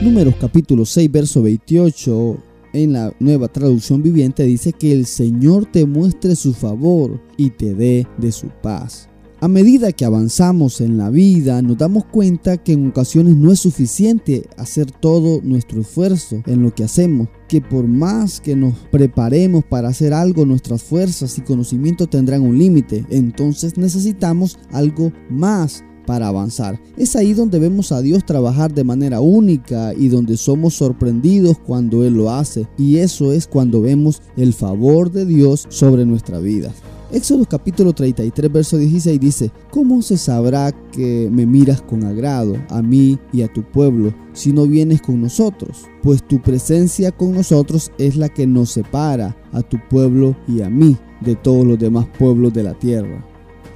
Números capítulo 6, verso 28 en la nueva traducción viviente dice que el Señor te muestre su favor y te dé de su paz. A medida que avanzamos en la vida, nos damos cuenta que en ocasiones no es suficiente hacer todo nuestro esfuerzo en lo que hacemos, que por más que nos preparemos para hacer algo, nuestras fuerzas y conocimiento tendrán un límite. Entonces necesitamos algo más para avanzar. Es ahí donde vemos a Dios trabajar de manera única y donde somos sorprendidos cuando Él lo hace. Y eso es cuando vemos el favor de Dios sobre nuestra vida. Éxodo capítulo 33, verso 16 dice, ¿cómo se sabrá que me miras con agrado a mí y a tu pueblo si no vienes con nosotros? Pues tu presencia con nosotros es la que nos separa a tu pueblo y a mí de todos los demás pueblos de la tierra.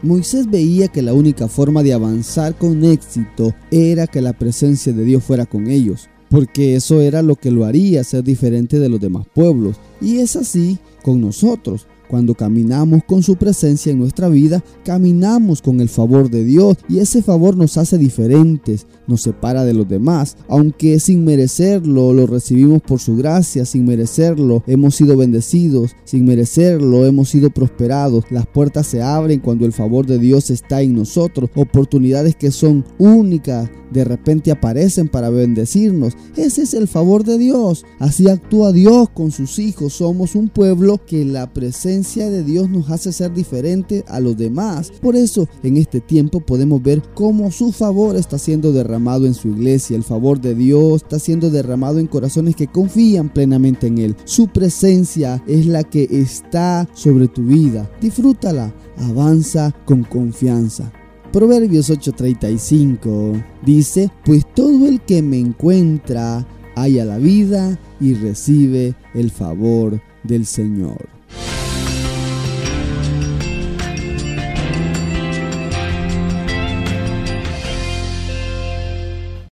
Moisés veía que la única forma de avanzar con éxito era que la presencia de Dios fuera con ellos, porque eso era lo que lo haría ser diferente de los demás pueblos. Y es así con nosotros. Cuando caminamos con su presencia en nuestra vida, caminamos con el favor de Dios y ese favor nos hace diferentes, nos separa de los demás, aunque sin merecerlo lo recibimos por su gracia, sin merecerlo hemos sido bendecidos, sin merecerlo hemos sido prosperados. Las puertas se abren cuando el favor de Dios está en nosotros, oportunidades que son únicas de repente aparecen para bendecirnos. Ese es el favor de Dios. Así actúa Dios con sus hijos. Somos un pueblo que la presencia de Dios nos hace ser diferente a los demás. Por eso en este tiempo podemos ver cómo su favor está siendo derramado en su iglesia. El favor de Dios está siendo derramado en corazones que confían plenamente en Él. Su presencia es la que está sobre tu vida. Disfrútala. Avanza con confianza. Proverbios 8:35 dice, pues todo el que me encuentra halla la vida y recibe el favor del Señor.